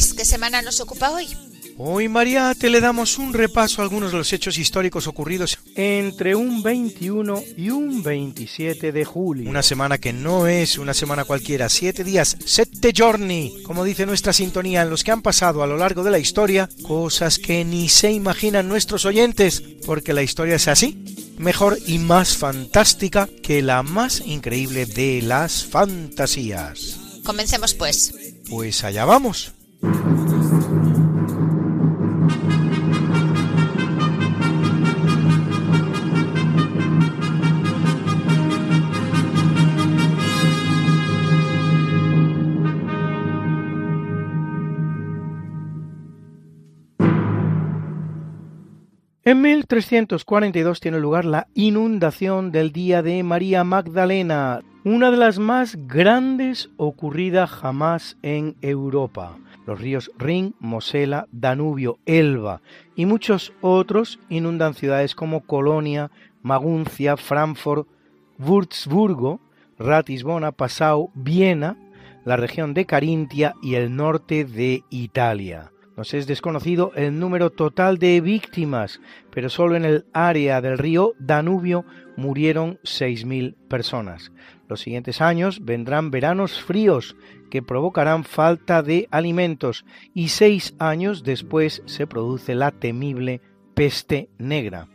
Luis, ¿qué semana nos ocupa hoy? Hoy, Mariate, le damos un repaso a algunos de los hechos históricos ocurridos entre un 21 y un 27 de julio. Una semana que no es una semana cualquiera, siete días, sette giorni, como dice nuestra sintonía, en los que han pasado a lo largo de la historia cosas que ni se imaginan nuestros oyentes, porque la historia es así, mejor y más fantástica que la más increíble de las fantasías. Comencemos pues. Pues allá vamos. En 1342 tiene lugar la inundación del día de María Magdalena, una de las más grandes ocurrida jamás en Europa. Los ríos Rin, Mosela, Danubio, Elba y muchos otros inundan ciudades como Colonia, Maguncia, Frankfurt, Würzburgo, Ratisbona, Passau, Viena, la región de Carintia y el norte de Italia. Nos es desconocido el número total de víctimas, pero solo en el área del río Danubio murieron 6.000 personas. Los siguientes años vendrán veranos fríos que provocarán falta de alimentos y seis años después se produce la temible peste negra,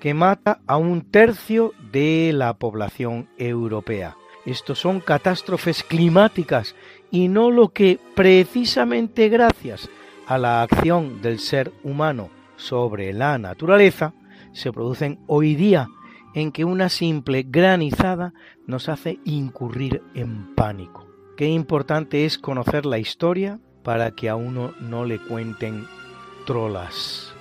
que mata a un tercio de la población europea. Estos son catástrofes climáticas y no lo que precisamente gracias a la acción del ser humano sobre la naturaleza se producen hoy día en que una simple granizada nos hace incurrir en pánico. Qué importante es conocer la historia para que a uno no le cuenten trolas.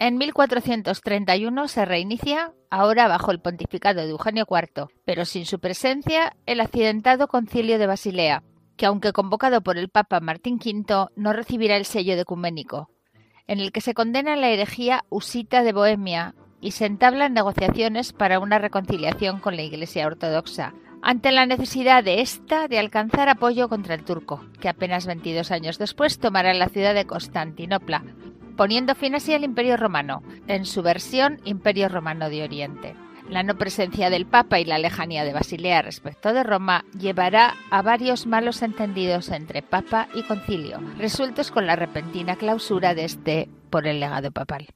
En 1431 se reinicia, ahora bajo el pontificado de Eugenio IV, pero sin su presencia, el accidentado concilio de Basilea, que aunque convocado por el Papa Martín V, no recibirá el sello de ecuménico, en el que se condena la herejía usita de Bohemia y se entablan negociaciones para una reconciliación con la Iglesia Ortodoxa, ante la necesidad de ésta de alcanzar apoyo contra el turco, que apenas 22 años después tomará la ciudad de Constantinopla, poniendo fin así al Imperio Romano, en su versión Imperio Romano de Oriente. La no presencia del Papa y la lejanía de Basilea respecto de Roma llevará a varios malos entendidos entre Papa y Concilio, resueltos con la repentina clausura de este por el legado papal.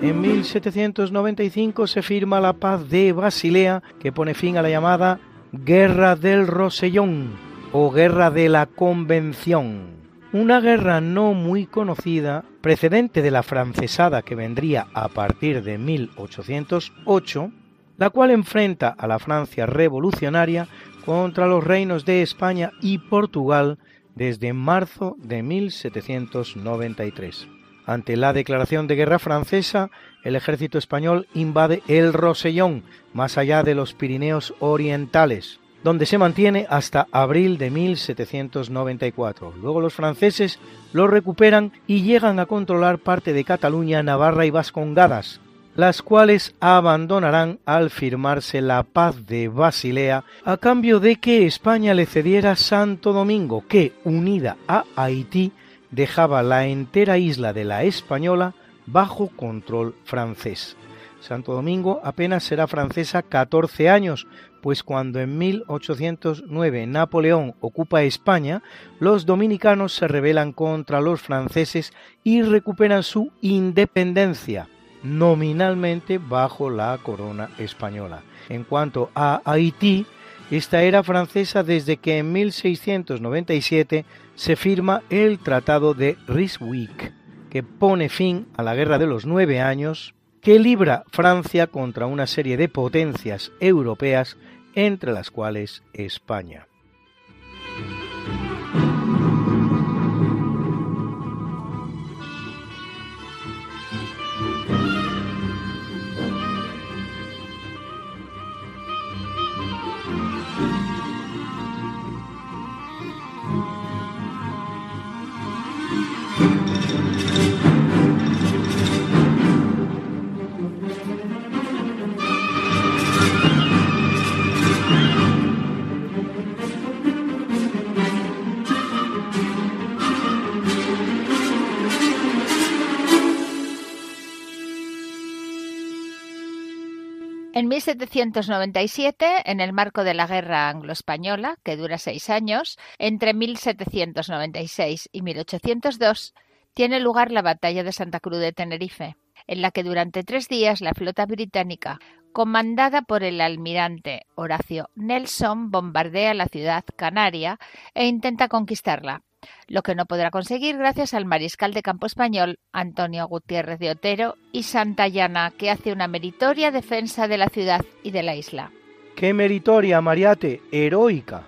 En 1795 se firma la paz de Basilea que pone fin a la llamada Guerra del Rosellón o Guerra de la Convención. Una guerra no muy conocida, precedente de la francesada que vendría a partir de 1808, la cual enfrenta a la Francia revolucionaria contra los reinos de España y Portugal desde marzo de 1793. Ante la declaración de guerra francesa, el ejército español invade el Rosellón, más allá de los Pirineos orientales, donde se mantiene hasta abril de 1794. Luego los franceses lo recuperan y llegan a controlar parte de Cataluña, Navarra y Vascongadas, las cuales abandonarán al firmarse la paz de Basilea a cambio de que España le cediera Santo Domingo, que, unida a Haití, dejaba la entera isla de la Española bajo control francés. Santo Domingo apenas será francesa 14 años, pues cuando en 1809 Napoleón ocupa España, los dominicanos se rebelan contra los franceses y recuperan su independencia, nominalmente bajo la corona española. En cuanto a Haití, esta era francesa desde que en 1697 se firma el Tratado de Ryswick, que pone fin a la Guerra de los Nueve Años, que libra Francia contra una serie de potencias europeas, entre las cuales España. En 1797, en el marco de la Guerra Anglo-Española, que dura seis años, entre 1796 y 1802, tiene lugar la Batalla de Santa Cruz de Tenerife, en la que durante tres días la flota británica, comandada por el almirante Horacio Nelson, bombardea la ciudad canaria e intenta conquistarla, lo que no podrá conseguir gracias al mariscal de campo español Antonio Gutiérrez de Otero y Santayana, que hace una meritoria defensa de la ciudad y de la isla. ¡Qué meritoria, Mariate! ¡Heroica!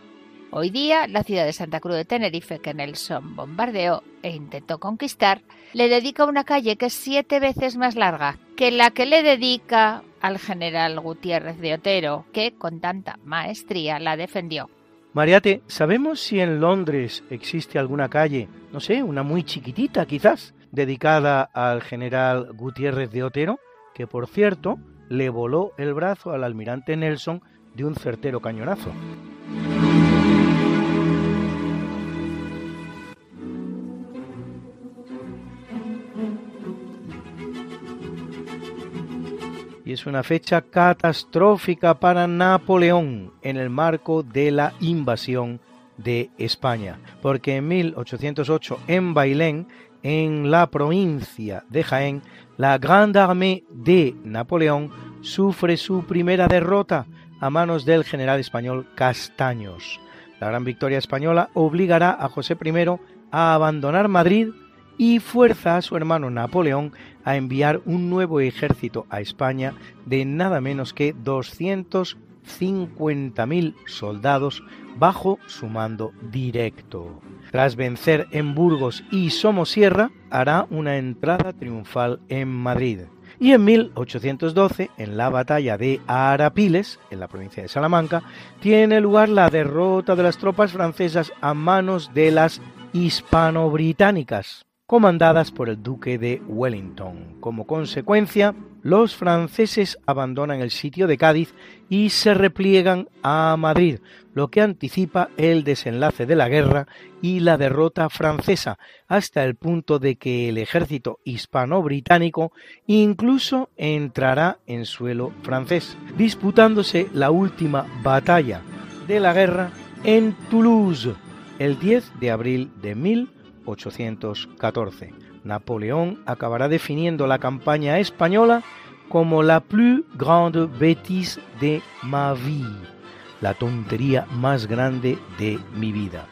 Hoy día, la ciudad de Santa Cruz de Tenerife, que Nelson bombardeó e intentó conquistar, le dedica una calle que es siete veces más larga que la que le dedica al general Gutiérrez de Otero, que con tanta maestría la defendió. Mariate, ¿sabemos si en Londres existe alguna calle, no sé, una muy chiquitita quizás, dedicada al general Gutiérrez de Otero, que por cierto le voló el brazo al almirante Nelson de un certero cañonazo? Es una fecha catastrófica para Napoleón en el marco de la invasión de España, porque en 1808 en Bailén, en la provincia de Jaén, la Grande Armée de Napoleón sufre su primera derrota a manos del general español Castaños. La gran victoria española obligará a José I a abandonar Madrid y fuerza a su hermano Napoleón a enviar un nuevo ejército a España de nada menos que 250.000 soldados bajo su mando directo. Tras vencer en Burgos y Somosierra, hará una entrada triunfal en Madrid. Y en 1812, en la batalla de Arapiles, en la provincia de Salamanca, tiene lugar la derrota de las tropas francesas a manos de las hispano-británicas comandadas por el duque de Wellington. Como consecuencia, los franceses abandonan el sitio de Cádiz y se repliegan a Madrid, lo que anticipa el desenlace de la guerra y la derrota francesa, hasta el punto de que el ejército hispano-británico incluso entrará en suelo francés, disputándose la última batalla de la guerra en Toulouse el 10 de abril de 1800 814. Napoleón acabará definiendo la campaña española como la plus grande bêtise de ma vie, la tontería más grande de mi vida.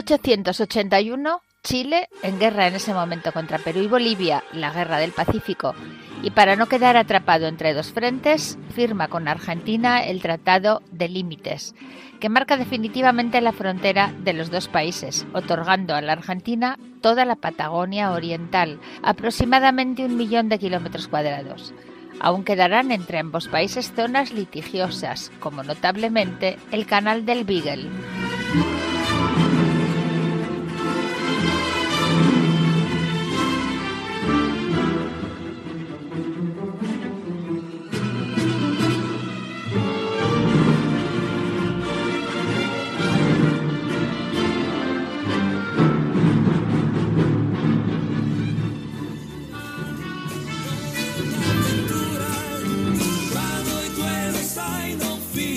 1881, Chile, en guerra en ese momento contra Perú y Bolivia, la guerra del Pacífico, y para no quedar atrapado entre dos frentes, firma con Argentina el Tratado de Límites, que marca definitivamente la frontera de los dos países, otorgando a la Argentina toda la Patagonia Oriental, aproximadamente un millón de kilómetros cuadrados. Aún quedarán entre ambos países zonas litigiosas, como notablemente el Canal del Beagle.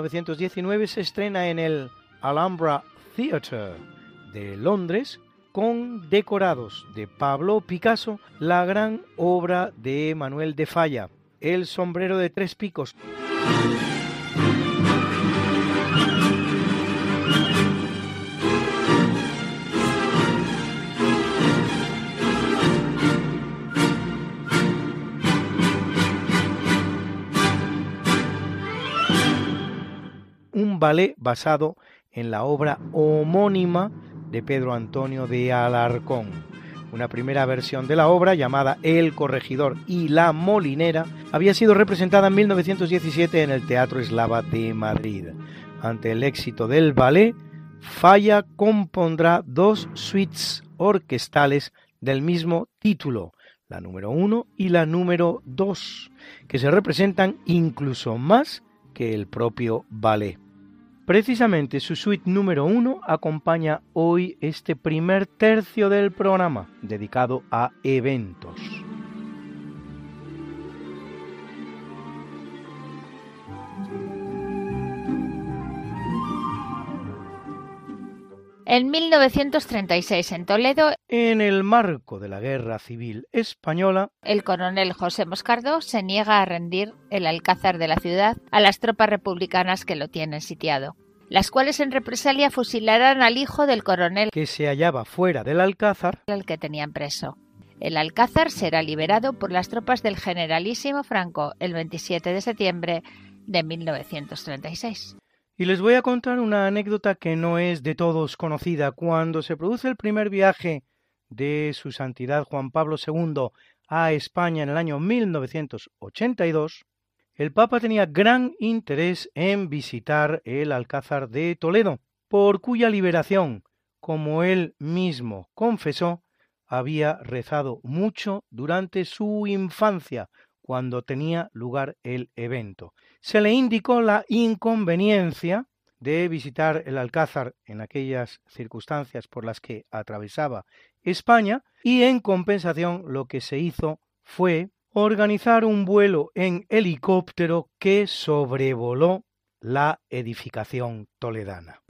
1919 se estrena en el Alhambra Theatre de Londres con decorados de Pablo Picasso la gran obra de Manuel de Falla, El sombrero de tres picos. Ballet basado en la obra homónima de Pedro Antonio de Alarcón. Una primera versión de la obra, llamada El Corregidor y la Molinera, había sido representada en 1917 en el Teatro Eslava de Madrid. Ante el éxito del ballet, Falla compondrá dos suites orquestales del mismo título, la número 1 y la número 2, que se representan incluso más que el propio ballet. Precisamente su suite número uno acompaña hoy este primer tercio del programa dedicado a eventos. En 1936, en Toledo, en el marco de la Guerra Civil Española, el coronel José Moscardo se niega a rendir el alcázar de la ciudad a las tropas republicanas que lo tienen sitiado, las cuales en represalia fusilarán al hijo del coronel que se hallaba fuera del alcázar, al que tenían preso. El alcázar será liberado por las tropas del generalísimo Franco el 27 de septiembre de 1936. Y les voy a contar una anécdota que no es de todos conocida. Cuando se produce el primer viaje de su santidad Juan Pablo II a España en el año 1982, el Papa tenía gran interés en visitar el Alcázar de Toledo, por cuya liberación, como él mismo confesó, había rezado mucho durante su infancia, cuando tenía lugar el evento. Se le indicó la inconveniencia de visitar el Alcázar en aquellas circunstancias por las que atravesaba España y en compensación lo que se hizo fue organizar un vuelo en helicóptero que sobrevoló la edificación toledana.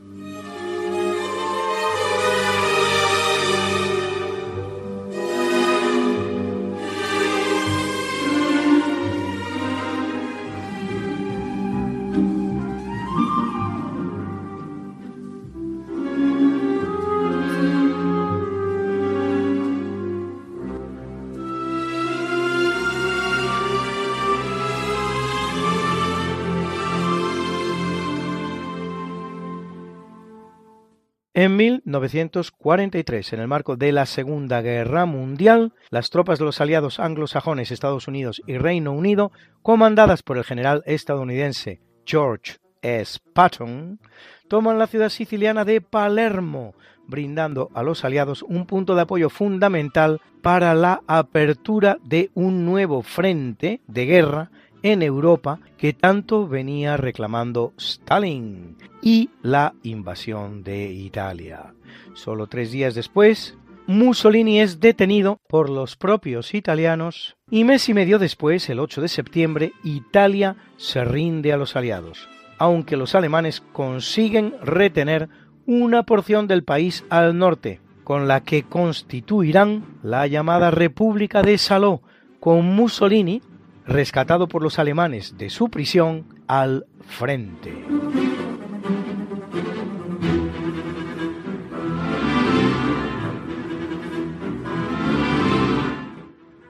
En 1943, en el marco de la Segunda Guerra Mundial, las tropas de los aliados anglosajones, Estados Unidos y Reino Unido, comandadas por el general estadounidense George S. Patton, toman la ciudad siciliana de Palermo, brindando a los aliados un punto de apoyo fundamental para la apertura de un nuevo frente de guerra en Europa que tanto venía reclamando Stalin y la invasión de Italia. Solo tres días después, Mussolini es detenido por los propios italianos y mes y medio después, el 8 de septiembre, Italia se rinde a los aliados, aunque los alemanes consiguen retener una porción del país al norte, con la que constituirán la llamada República de Saló, con Mussolini rescatado por los alemanes de su prisión al frente.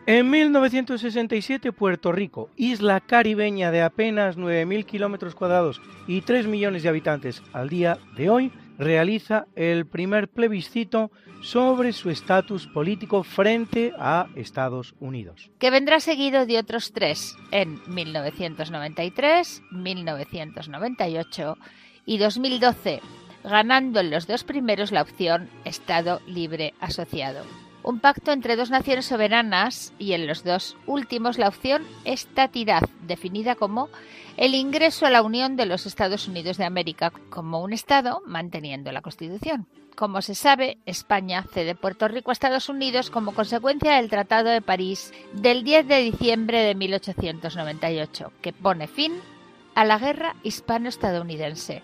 En 1967, Puerto Rico, isla caribeña de apenas 9.000 kilómetros cuadrados y 3 millones de habitantes al día de hoy, realiza el primer plebiscito sobre su estatus político frente a Estados Unidos. Que vendrá seguido de otros tres en 1993, 1998 y 2012, ganando en los dos primeros la opción Estado Libre Asociado. Un pacto entre dos naciones soberanas y en los dos últimos la opción estatidad, definida como el ingreso a la Unión de los Estados Unidos de América como un Estado manteniendo la Constitución. Como se sabe, España cede Puerto Rico a Estados Unidos como consecuencia del Tratado de París del 10 de diciembre de 1898, que pone fin a la guerra hispano-estadounidense,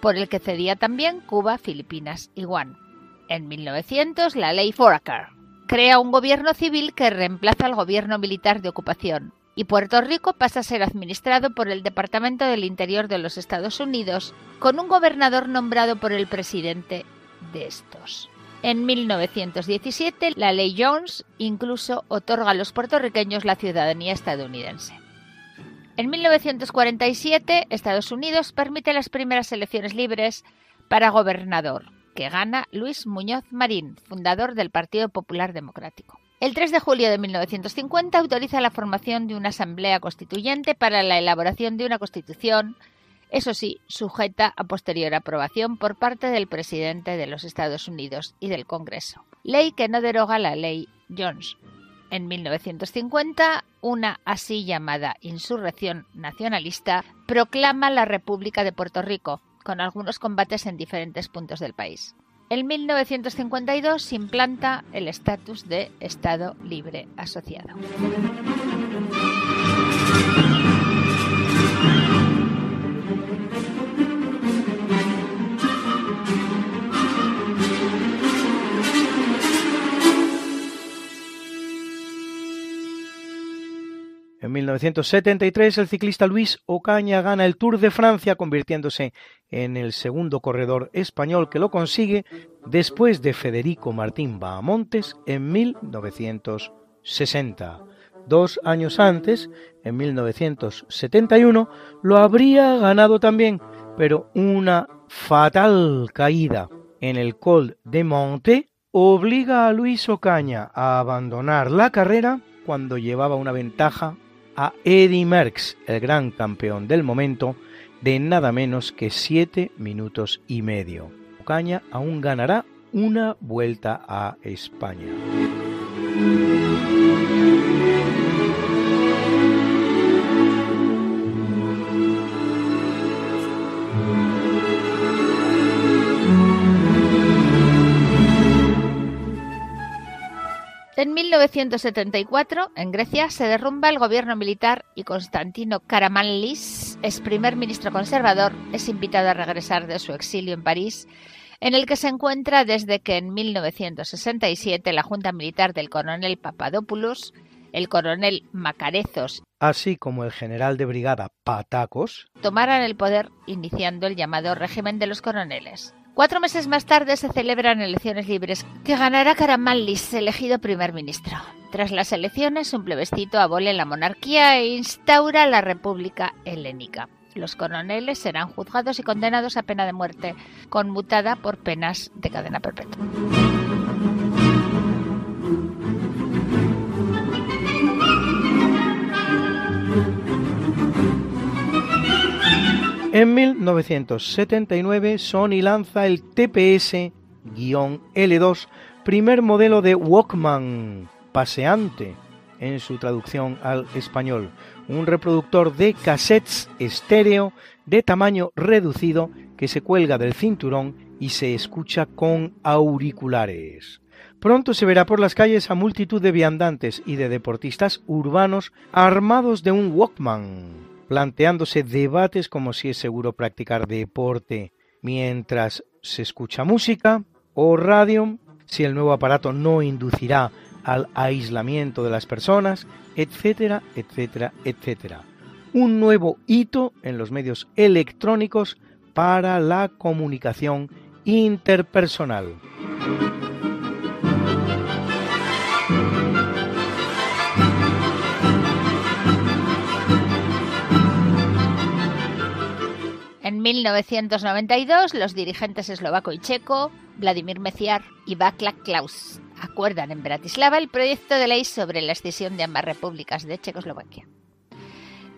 por el que cedía también Cuba, Filipinas y Guam. En 1900, la ley Foraker crea un gobierno civil que reemplaza al gobierno militar de ocupación, y Puerto Rico pasa a ser administrado por el Departamento del Interior de los Estados Unidos, con un gobernador nombrado por el presidente de estos. En 1917, la ley Jones incluso otorga a los puertorriqueños la ciudadanía estadounidense. En 1947, Estados Unidos permite las primeras elecciones libres para gobernador, que gana Luis Muñoz Marín, fundador del Partido Popular Democrático. El 3 de julio de 1950 autoriza la formación de una asamblea constituyente para la elaboración de una constitución, eso sí, sujeta a posterior aprobación por parte del presidente de los Estados Unidos y del Congreso. Ley que no deroga la ley Jones. En 1950, una así llamada insurrección nacionalista proclama la República de Puerto Rico, con algunos combates en diferentes puntos del país. En 1952 se implanta el estatus de Estado Libre Asociado. En 1973 el ciclista Luis Ocaña gana el Tour de Francia convirtiéndose en el segundo corredor español que lo consigue después de Federico Martín Bahamontes en 1960. Dos años antes, en 1971, lo habría ganado también, pero una fatal caída en el Col de Monte obliga a Luis Ocaña a abandonar la carrera cuando llevaba una ventaja a Eddie Merckx, el gran campeón del momento, de nada menos que 7 minutos y medio. Ocaña aún ganará una vuelta a España. En 1974, en Grecia, se derrumba el gobierno militar y Constantino Karamanlis, ex primer ministro conservador, es invitado a regresar de su exilio en París, en el que se encuentra desde que en 1967 la junta militar del coronel Papadopoulos, el coronel Macarezos, así como el general de brigada Patacos, tomaran el poder iniciando el llamado régimen de los coroneles. Cuatro meses más tarde se celebran elecciones libres que ganará Karamanlis, elegido primer ministro. Tras las elecciones, un plebiscito abole la monarquía e instaura la República Helénica. Los coroneles serán juzgados y condenados a pena de muerte, conmutada por penas de cadena perpetua. En 1979 Sony lanza el TPS-L2, primer modelo de Walkman paseante en su traducción al español, un reproductor de cassettes estéreo de tamaño reducido que se cuelga del cinturón y se escucha con auriculares. Pronto se verá por las calles a multitud de viandantes y de deportistas urbanos armados de un Walkman planteándose debates como si es seguro practicar deporte mientras se escucha música o radio, si el nuevo aparato no inducirá al aislamiento de las personas, etcétera, etcétera, etcétera. Un nuevo hito en los medios electrónicos para la comunicación interpersonal. En 1992, los dirigentes eslovaco y checo, Vladimir Meciar y Václav Klaus, acuerdan en Bratislava el proyecto de ley sobre la escisión de ambas repúblicas de Checoslovaquia.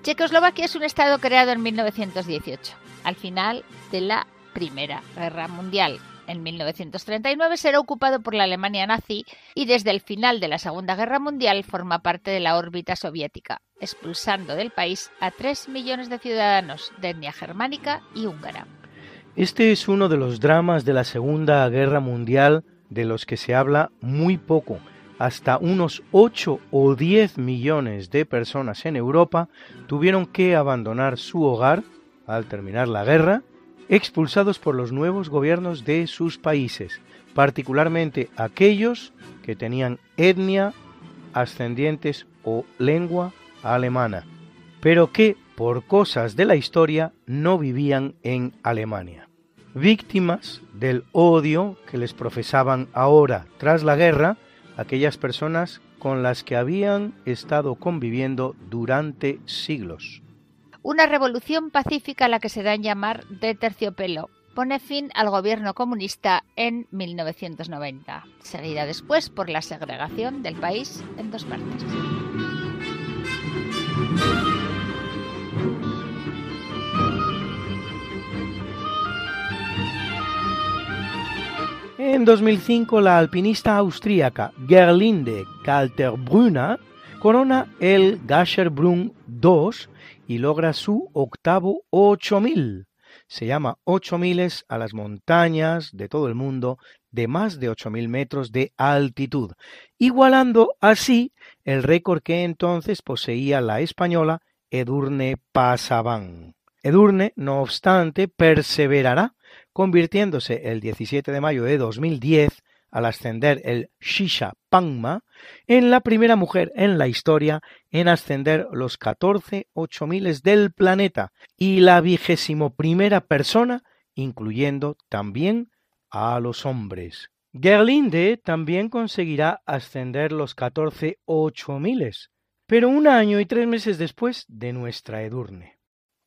Checoslovaquia es un estado creado en 1918, al final de la Primera Guerra Mundial, en 1939 será ocupado por la Alemania nazi y desde el final de la Segunda Guerra Mundial forma parte de la órbita soviética, expulsando del país a 3 millones de ciudadanos de etnia germánica y húngara. Este es uno de los dramas de la Segunda Guerra Mundial de los que se habla muy poco. Hasta unos 8 o 10 millones de personas en Europa tuvieron que abandonar su hogar al terminar la guerra expulsados por los nuevos gobiernos de sus países, particularmente aquellos que tenían etnia, ascendientes o lengua alemana, pero que por cosas de la historia no vivían en Alemania. Víctimas del odio que les profesaban ahora, tras la guerra, aquellas personas con las que habían estado conviviendo durante siglos. Una revolución pacífica a la que se da en llamar de terciopelo pone fin al gobierno comunista en 1990, seguida después por la segregación del país en dos partes. En 2005, la alpinista austríaca Gerlinde Kalterbrunner corona el Gasherbrunn 2 y logra su octavo 8000. Se llama 8000 a las montañas de todo el mundo de más de 8000 metros de altitud, igualando así el récord que entonces poseía la española Edurne Pasaban. Edurne, no obstante, perseverará, convirtiéndose el 17 de mayo de 2010 al ascender el Shisha Pangma, en la primera mujer en la historia en ascender los 14 miles del planeta y la vigésimo primera persona, incluyendo también a los hombres. Gerlinde también conseguirá ascender los 14 miles, pero un año y tres meses después de nuestra Edurne.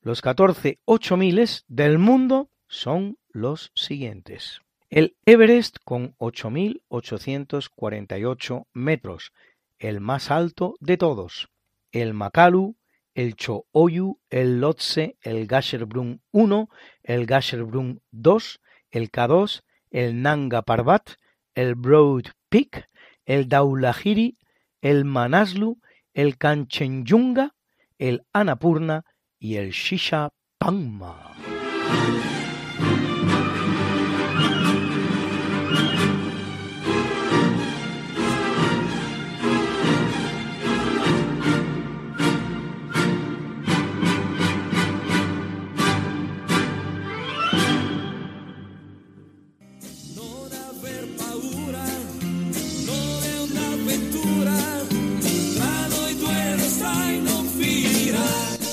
Los 14 miles del mundo son los siguientes. El Everest con 8.848 metros, el más alto de todos. El Makalu, el Cho-Oyu, el Lhotse, el Gasherbrum 1, el Gasherbrum 2, el K2, el Nanga Parbat, el Broad Peak, el Daulahiri, el Manaslu, el Kanchenjunga, el Annapurna y el Shisha Pangma.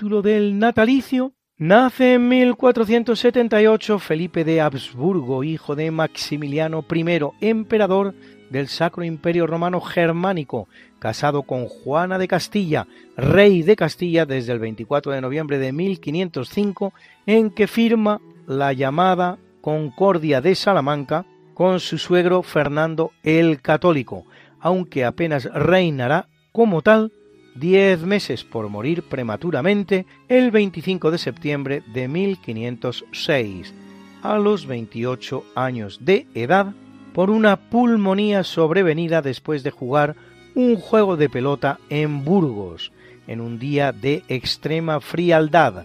Capítulo del natalicio. Nace en 1478 Felipe de Habsburgo, hijo de Maximiliano I, emperador del Sacro Imperio Romano Germánico, casado con Juana de Castilla, rey de Castilla desde el 24 de noviembre de 1505, en que firma la llamada Concordia de Salamanca con su suegro Fernando el Católico, aunque apenas reinará como tal diez meses por morir prematuramente el 25 de septiembre de 1506, a los 28 años de edad, por una pulmonía sobrevenida después de jugar un juego de pelota en Burgos, en un día de extrema frialdad,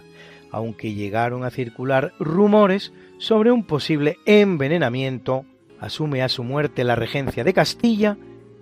aunque llegaron a circular rumores sobre un posible envenenamiento, asume a su muerte la regencia de Castilla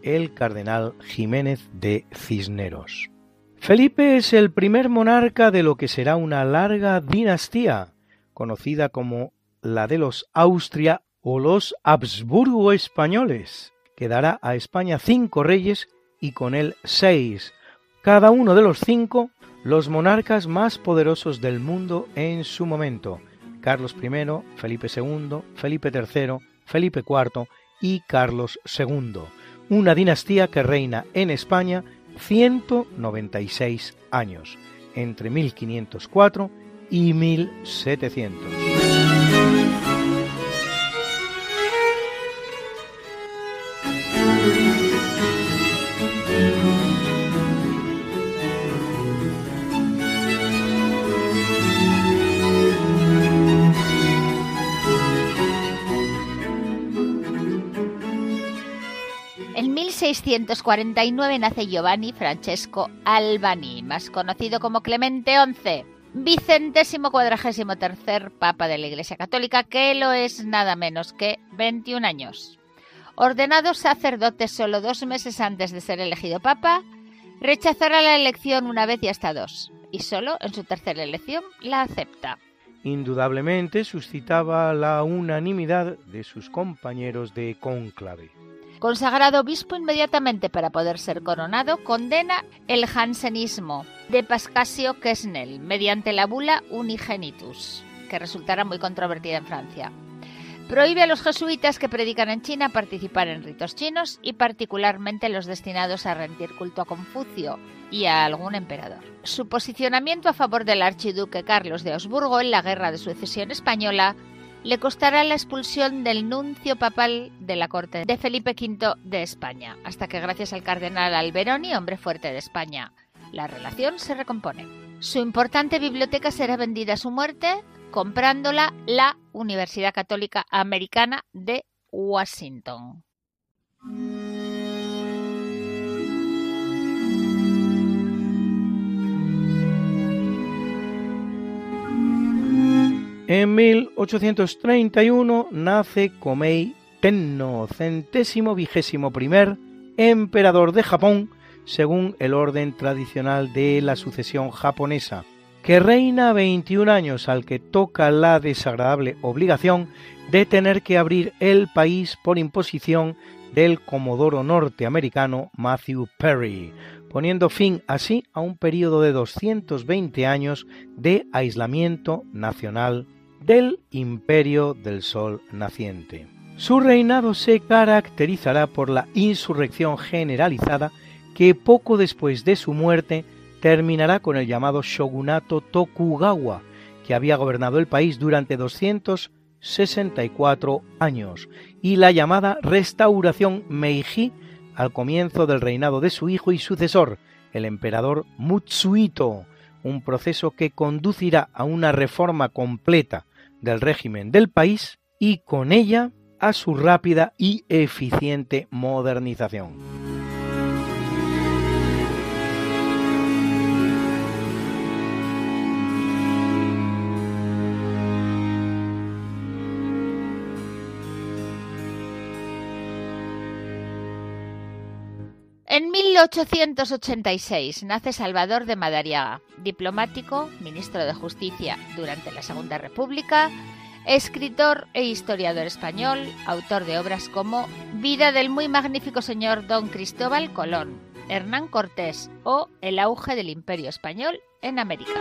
el cardenal Jiménez de Cisneros. Felipe es el primer monarca de lo que será una larga dinastía, conocida como la de los Austria o los Habsburgo españoles, que dará a España cinco reyes y con él seis, cada uno de los cinco los monarcas más poderosos del mundo en su momento, Carlos I, Felipe II, Felipe III, Felipe IV y Carlos II, una dinastía que reina en España 196 años, entre 1504 y 1700. 1649 nace Giovanni Francesco Albani, más conocido como Clemente XI, vicentésimo cuadragésimo tercer Papa de la Iglesia Católica, que lo es nada menos que 21 años. Ordenado sacerdote solo dos meses antes de ser elegido Papa, rechazará la elección una vez y hasta dos, y solo en su tercera elección la acepta. Indudablemente suscitaba la unanimidad de sus compañeros de cónclave. Consagrado obispo inmediatamente para poder ser coronado, condena el jansenismo de Pascasio Quesnel mediante la bula Unigenitus, que resultará muy controvertida en Francia. Prohíbe a los jesuitas que predican en China participar en ritos chinos y particularmente los destinados a rendir culto a Confucio y a algún emperador. Su posicionamiento a favor del archiduque Carlos de Habsburgo en la Guerra de Sucesión Española le costará la expulsión del nuncio papal de la corte de Felipe V de España, hasta que gracias al cardenal Alberoni, hombre fuerte de España, la relación se recompone. Su importante biblioteca será vendida a su muerte, comprándola la Universidad Católica Americana de Washington. En 1831 nace Komei Tenno, centésimo vigésimo primer emperador de Japón, según el orden tradicional de la sucesión japonesa, que reina 21 años al que toca la desagradable obligación de tener que abrir el país por imposición del comodoro norteamericano Matthew Perry, poniendo fin así a un periodo de 220 años de aislamiento nacional del imperio del sol naciente. Su reinado se caracterizará por la insurrección generalizada que poco después de su muerte terminará con el llamado shogunato Tokugawa, que había gobernado el país durante 264 años, y la llamada restauración Meiji al comienzo del reinado de su hijo y sucesor, el emperador Mutsuhito, un proceso que conducirá a una reforma completa del régimen del país y con ella a su rápida y eficiente modernización. En 1886 nace Salvador de Madariaga, diplomático, ministro de Justicia durante la Segunda República, escritor e historiador español, autor de obras como Vida del muy magnífico señor Don Cristóbal Colón, Hernán Cortés o el auge del imperio español en América.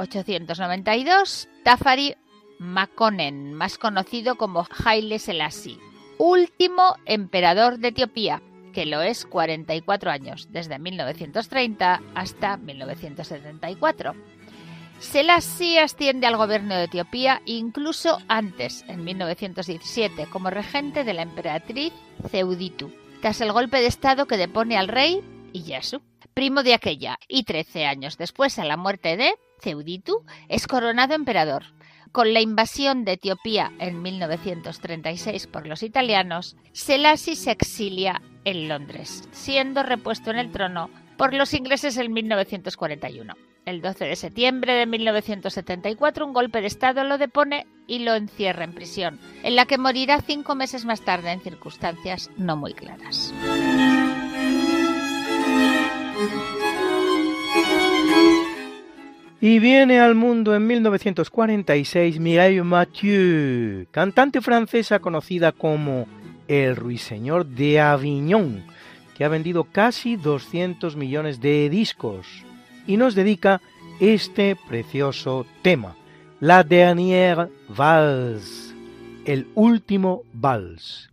1892 Tafari Makonnen, más conocido como Haile Selassie, último emperador de Etiopía, que lo es 44 años, desde 1930 hasta 1974. Selassie asciende al gobierno de Etiopía incluso antes, en 1917, como regente de la emperatriz Ceuditu, tras el golpe de Estado que depone al rey Iyasu primo de aquella, y trece años después, a la muerte de Ceuditu, es coronado emperador. Con la invasión de Etiopía en 1936 por los italianos, Selassie se exilia en Londres, siendo repuesto en el trono por los ingleses en 1941. El 12 de septiembre de 1974 un golpe de Estado lo depone y lo encierra en prisión, en la que morirá cinco meses más tarde en circunstancias no muy claras. Y viene al mundo en 1946 Mireille Mathieu, cantante francesa conocida como el Ruiseñor de Avignon, que ha vendido casi 200 millones de discos y nos dedica este precioso tema, La Dernière Valse, el último vals.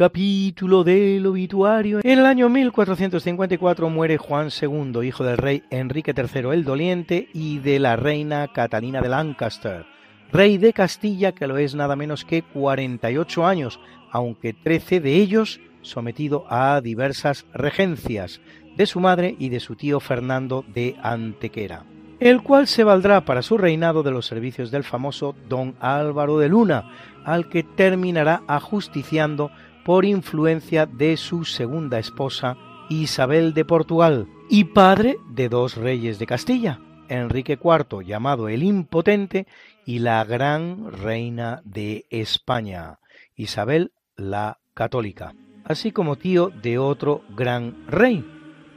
Capítulo del obituario. En el año 1454 muere Juan II, hijo del rey Enrique III el Doliente y de la reina Catalina de Lancaster, rey de Castilla que lo es nada menos que 48 años, aunque 13 de ellos sometido a diversas regencias de su madre y de su tío Fernando de Antequera el cual se valdrá para su reinado de los servicios del famoso don Álvaro de Luna, al que terminará ajusticiando por influencia de su segunda esposa, Isabel de Portugal, y padre de dos reyes de Castilla, Enrique IV, llamado el Impotente, y la gran reina de España, Isabel la Católica, así como tío de otro gran rey,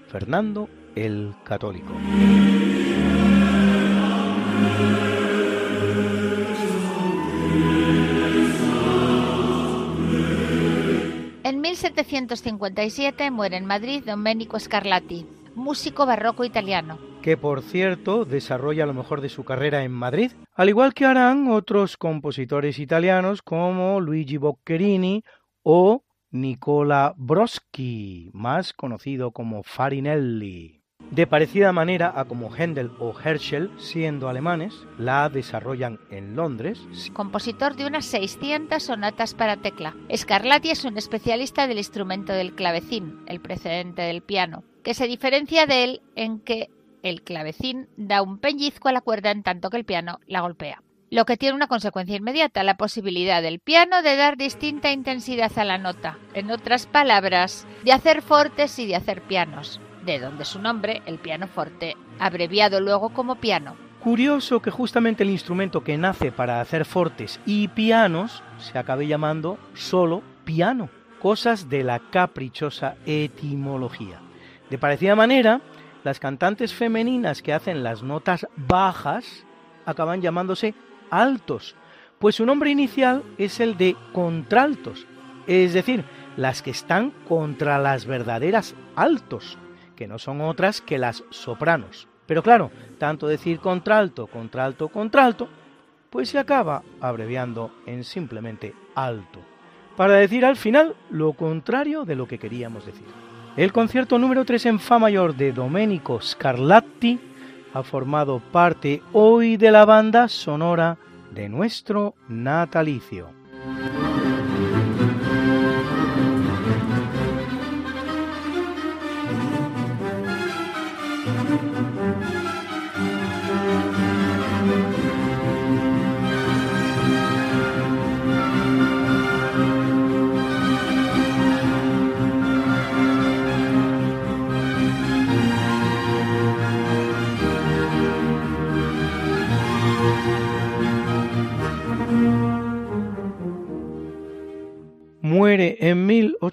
Fernando el Católico. 1757 muere en Madrid Domenico Scarlatti, músico barroco italiano. Que por cierto desarrolla lo mejor de su carrera en Madrid, al igual que harán otros compositores italianos como Luigi Boccherini o Nicola Broschi, más conocido como Farinelli. De parecida manera a como Händel o Herschel, siendo alemanes, la desarrollan en Londres. Compositor de unas 600 sonatas para tecla. Scarlatti es un especialista del instrumento del clavecín, el precedente del piano, que se diferencia de él en que el clavecín da un pellizco a la cuerda en tanto que el piano la golpea. Lo que tiene una consecuencia inmediata, la posibilidad del piano de dar distinta intensidad a la nota. En otras palabras, de hacer fortes y de hacer pianos de donde su nombre, el pianoforte, abreviado luego como piano. Curioso que justamente el instrumento que nace para hacer fortes y pianos se acabe llamando solo piano, cosas de la caprichosa etimología. De parecida manera, las cantantes femeninas que hacen las notas bajas acaban llamándose altos, pues su nombre inicial es el de contraltos, es decir, las que están contra las verdaderas altos que no son otras que las sopranos. Pero claro, tanto decir contralto, contralto, contralto, pues se acaba abreviando en simplemente alto, para decir al final lo contrario de lo que queríamos decir. El concierto número 3 en Fa mayor de Domenico Scarlatti ha formado parte hoy de la banda sonora de nuestro natalicio.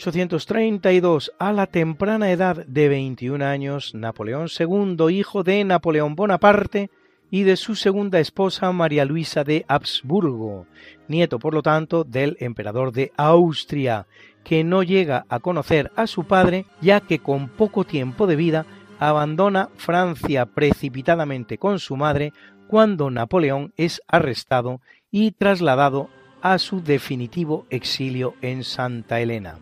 1832 a la temprana edad de 21 años Napoleón II, hijo de Napoleón Bonaparte y de su segunda esposa María Luisa de Habsburgo, nieto por lo tanto del emperador de Austria, que no llega a conocer a su padre ya que con poco tiempo de vida abandona Francia precipitadamente con su madre cuando Napoleón es arrestado y trasladado a su definitivo exilio en Santa Elena.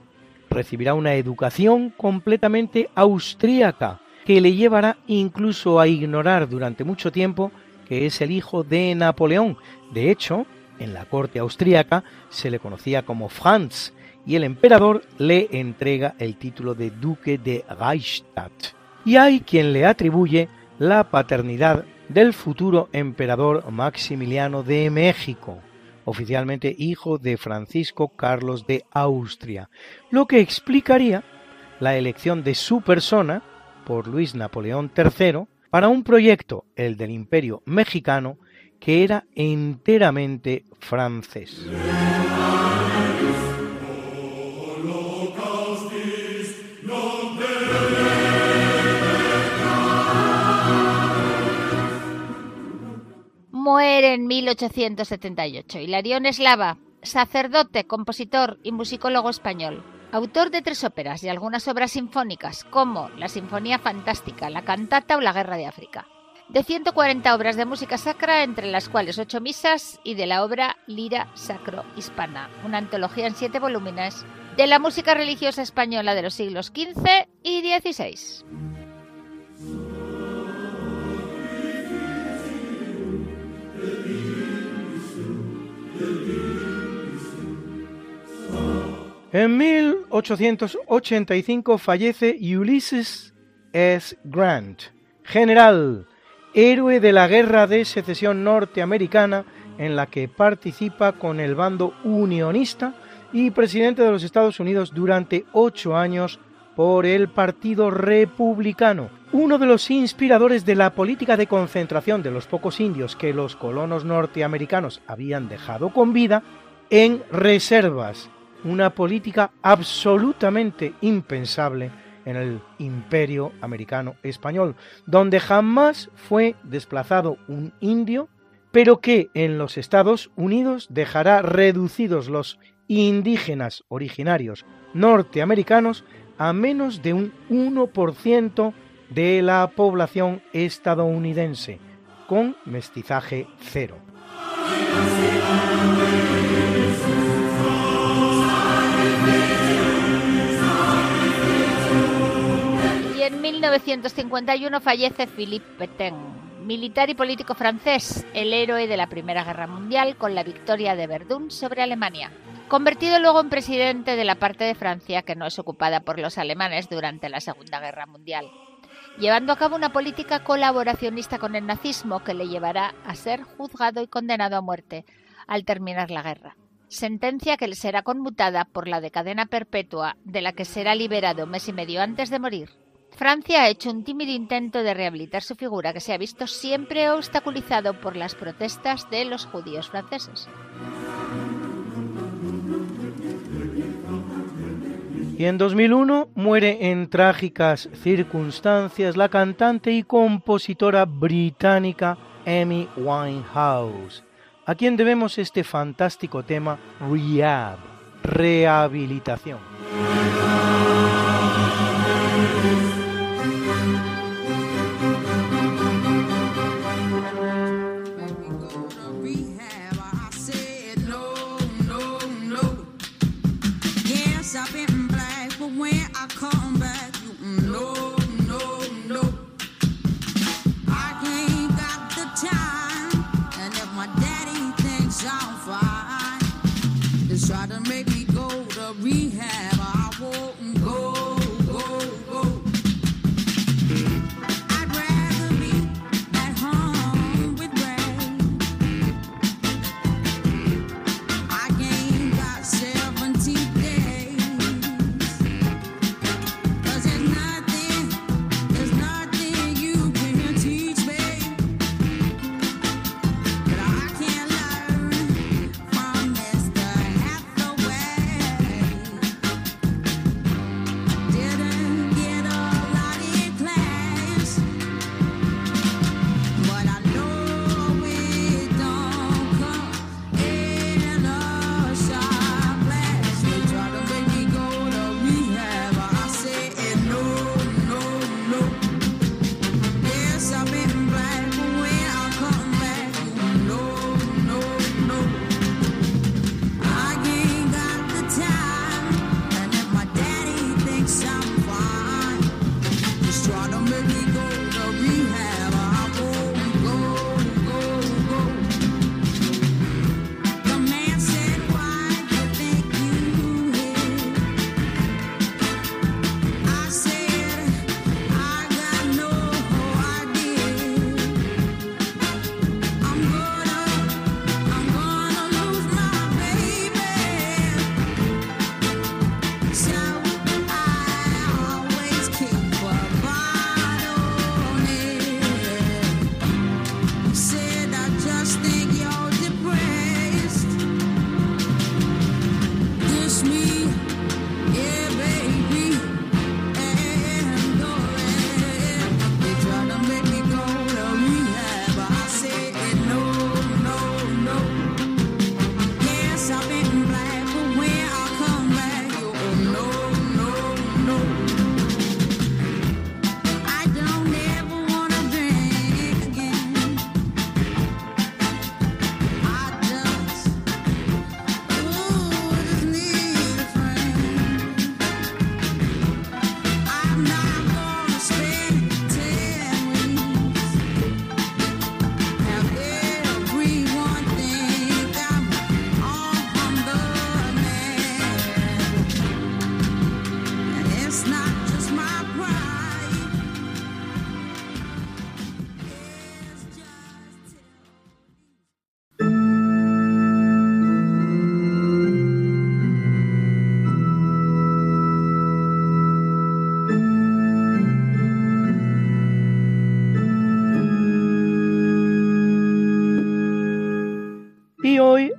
Recibirá una educación completamente austríaca que le llevará incluso a ignorar durante mucho tiempo que es el hijo de Napoleón. De hecho, en la corte austríaca se le conocía como Franz y el emperador le entrega el título de duque de Reichstadt. Y hay quien le atribuye la paternidad del futuro emperador Maximiliano de México oficialmente hijo de Francisco Carlos de Austria, lo que explicaría la elección de su persona por Luis Napoleón III para un proyecto, el del Imperio Mexicano, que era enteramente francés. Muere en 1878. Hilarión Eslava, sacerdote, compositor y musicólogo español. Autor de tres óperas y algunas obras sinfónicas, como la Sinfonía Fantástica, la Cantata o la Guerra de África. de 140 obras de música sacra, entre las cuales ocho misas, y de la obra Lira Sacro Hispana, una antología en siete volúmenes de la música religiosa española de los siglos XV y XVI. En 1885 fallece Ulysses S. Grant, general, héroe de la Guerra de Secesión norteamericana en la que participa con el bando unionista y presidente de los Estados Unidos durante ocho años por el Partido Republicano, uno de los inspiradores de la política de concentración de los pocos indios que los colonos norteamericanos habían dejado con vida en reservas una política absolutamente impensable en el imperio americano español, donde jamás fue desplazado un indio, pero que en los Estados Unidos dejará reducidos los indígenas originarios norteamericanos a menos de un 1% de la población estadounidense, con mestizaje cero. en 1951 fallece Philippe Pétain, militar y político francés, el héroe de la Primera Guerra Mundial con la victoria de Verdún sobre Alemania. Convertido luego en presidente de la parte de Francia que no es ocupada por los alemanes durante la Segunda Guerra Mundial, llevando a cabo una política colaboracionista con el nazismo que le llevará a ser juzgado y condenado a muerte al terminar la guerra sentencia que le será conmutada por la de cadena perpetua de la que será liberado mes y medio antes de morir. Francia ha hecho un tímido intento de rehabilitar su figura que se ha visto siempre obstaculizado por las protestas de los judíos franceses. Y en 2001 muere en trágicas circunstancias la cantante y compositora británica Amy Winehouse, a quien debemos este fantástico tema Rehab, rehabilitación.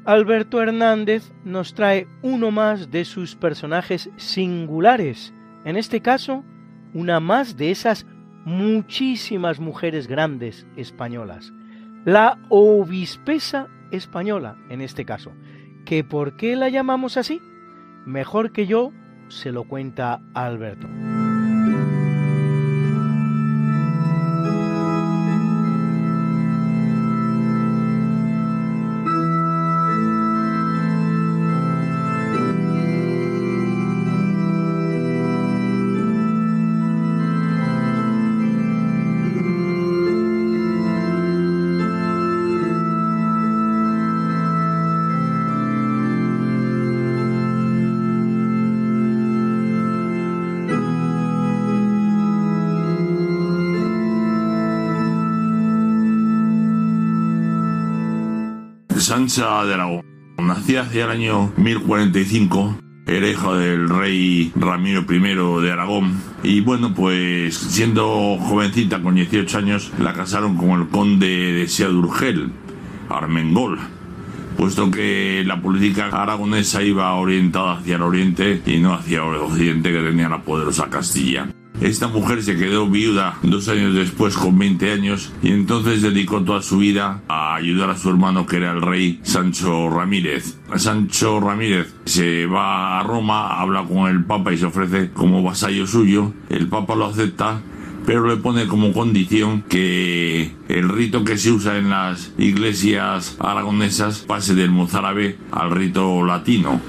Alberto Hernández nos trae uno más de sus personajes singulares, en este caso, una más de esas muchísimas mujeres grandes españolas, la obispesa española en este caso, que por qué la llamamos así, mejor que yo se lo cuenta Alberto. Sancha de Aragón. Nacía hacia el año 1045 era hijo del rey Ramiro I de Aragón. Y bueno, pues siendo jovencita, con 18 años, la casaron con el conde de Seadurgel, Armengol. Puesto que la política aragonesa iba orientada hacia el oriente y no hacia el occidente que tenía la poderosa Castilla. Esta mujer se quedó viuda dos años después con 20 años y entonces dedicó toda su vida a ayudar a su hermano que era el rey Sancho Ramírez. Sancho Ramírez se va a Roma, habla con el Papa y se ofrece como vasallo suyo. El Papa lo acepta pero le pone como condición que el rito que se usa en las iglesias aragonesas pase del mozárabe al rito latino,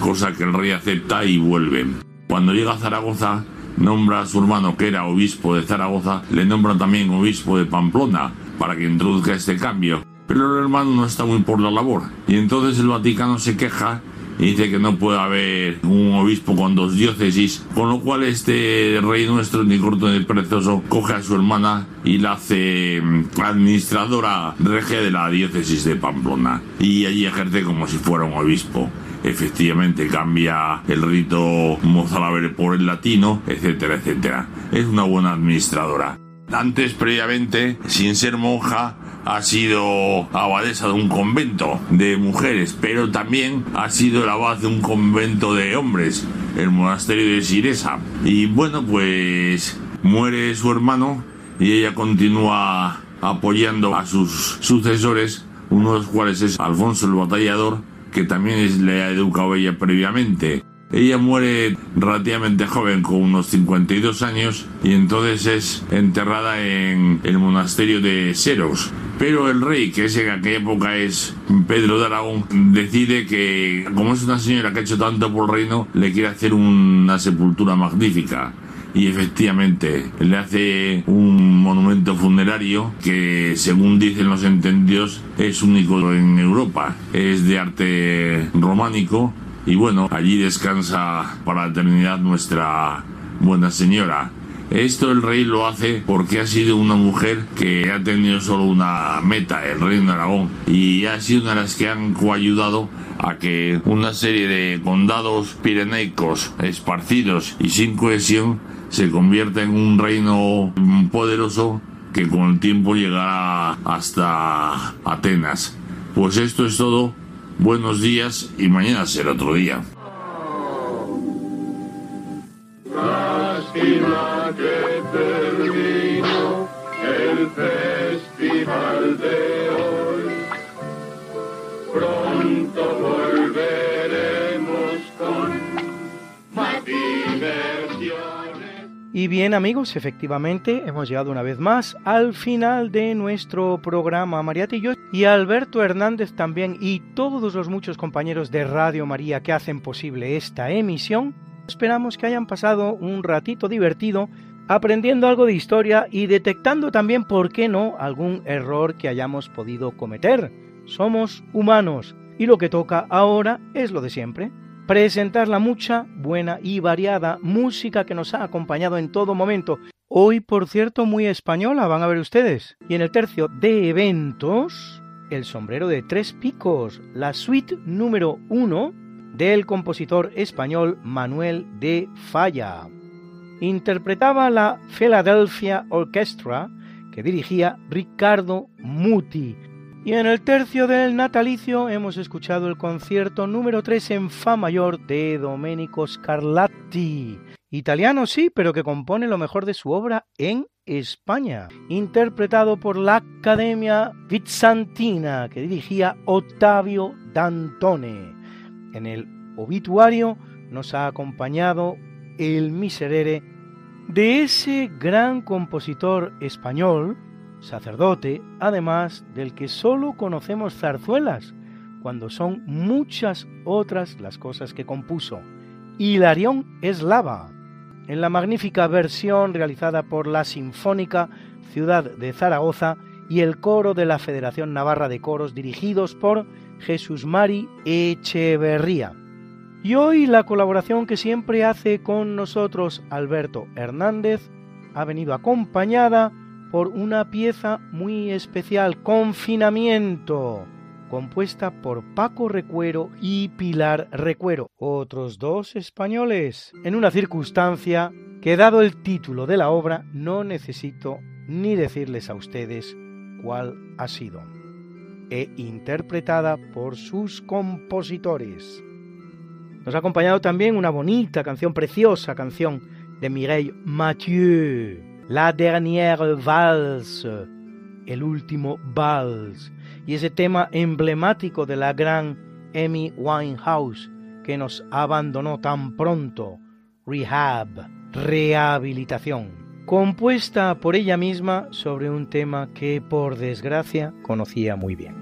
cosa que el rey acepta y vuelve. Cuando llega a Zaragoza, nombra a su hermano que era obispo de Zaragoza, le nombra también obispo de Pamplona para que introduzca este cambio. Pero el hermano no está muy por la labor. Y entonces el Vaticano se queja y dice que no puede haber un obispo con dos diócesis, con lo cual este rey nuestro, ni corto ni precioso, coge a su hermana y la hace mm, administradora regia de la diócesis de Pamplona y allí ejerce como si fuera un obispo efectivamente cambia el rito mozárabe por el latino, etcétera, etcétera. Es una buena administradora. Antes, previamente, sin ser monja, ha sido abadesa de un convento de mujeres, pero también ha sido la abad de un convento de hombres, el monasterio de Siresa. Y bueno, pues muere su hermano y ella continúa apoyando a sus sucesores, uno de los cuales es Alfonso el Batallador, que también le ha educado ella previamente. Ella muere relativamente joven, con unos 52 años, y entonces es enterrada en el monasterio de Seros. Pero el rey, que es en aquella época es Pedro de Aragón, decide que, como es una señora que ha hecho tanto por el reino, le quiere hacer una sepultura magnífica y efectivamente le hace un monumento funerario que según dicen los entendidos es único en Europa, es de arte románico y bueno, allí descansa para la eternidad nuestra Buena Señora. Esto el rey lo hace porque ha sido una mujer que ha tenido solo una meta, el reino de Aragón, y ha sido una de las que han coayudado a que una serie de condados pireneicos esparcidos y sin cohesión se convierta en un reino poderoso que con el tiempo llegará hasta Atenas. Pues esto es todo. Buenos días y mañana será otro día. el festival de hoy. Pronto y bien amigos, efectivamente hemos llegado una vez más al final de nuestro programa Mariatillo y Alberto Hernández también y todos los muchos compañeros de Radio María que hacen posible esta emisión. Esperamos que hayan pasado un ratito divertido aprendiendo algo de historia y detectando también, por qué no, algún error que hayamos podido cometer. Somos humanos y lo que toca ahora es lo de siempre presentar la mucha, buena y variada música que nos ha acompañado en todo momento. Hoy, por cierto, muy española, van a ver ustedes. Y en el tercio de eventos, el sombrero de tres picos, la suite número uno del compositor español Manuel de Falla. Interpretaba la Philadelphia Orchestra que dirigía Ricardo Muti. Y en el tercio del natalicio hemos escuchado el concierto número 3 en Fa mayor de Domenico Scarlatti. Italiano sí, pero que compone lo mejor de su obra en España, interpretado por la Academia Bizantina que dirigía Ottavio Dantone. En el obituario nos ha acompañado el miserere de ese gran compositor español sacerdote, además del que solo conocemos zarzuelas, cuando son muchas otras las cosas que compuso. Hilarión Eslava, en la magnífica versión realizada por la Sinfónica Ciudad de Zaragoza y el coro de la Federación Navarra de Coros dirigidos por Jesús Mari Echeverría. Y hoy la colaboración que siempre hace con nosotros Alberto Hernández ha venido acompañada por una pieza muy especial, Confinamiento, compuesta por Paco Recuero y Pilar Recuero, otros dos españoles, en una circunstancia que dado el título de la obra no necesito ni decirles a ustedes cuál ha sido, e interpretada por sus compositores. Nos ha acompañado también una bonita canción, preciosa canción de Mireille Mathieu la dernière valse, el último vals, y ese tema emblemático de la gran Amy Winehouse que nos abandonó tan pronto, Rehab, rehabilitación, compuesta por ella misma sobre un tema que por desgracia conocía muy bien.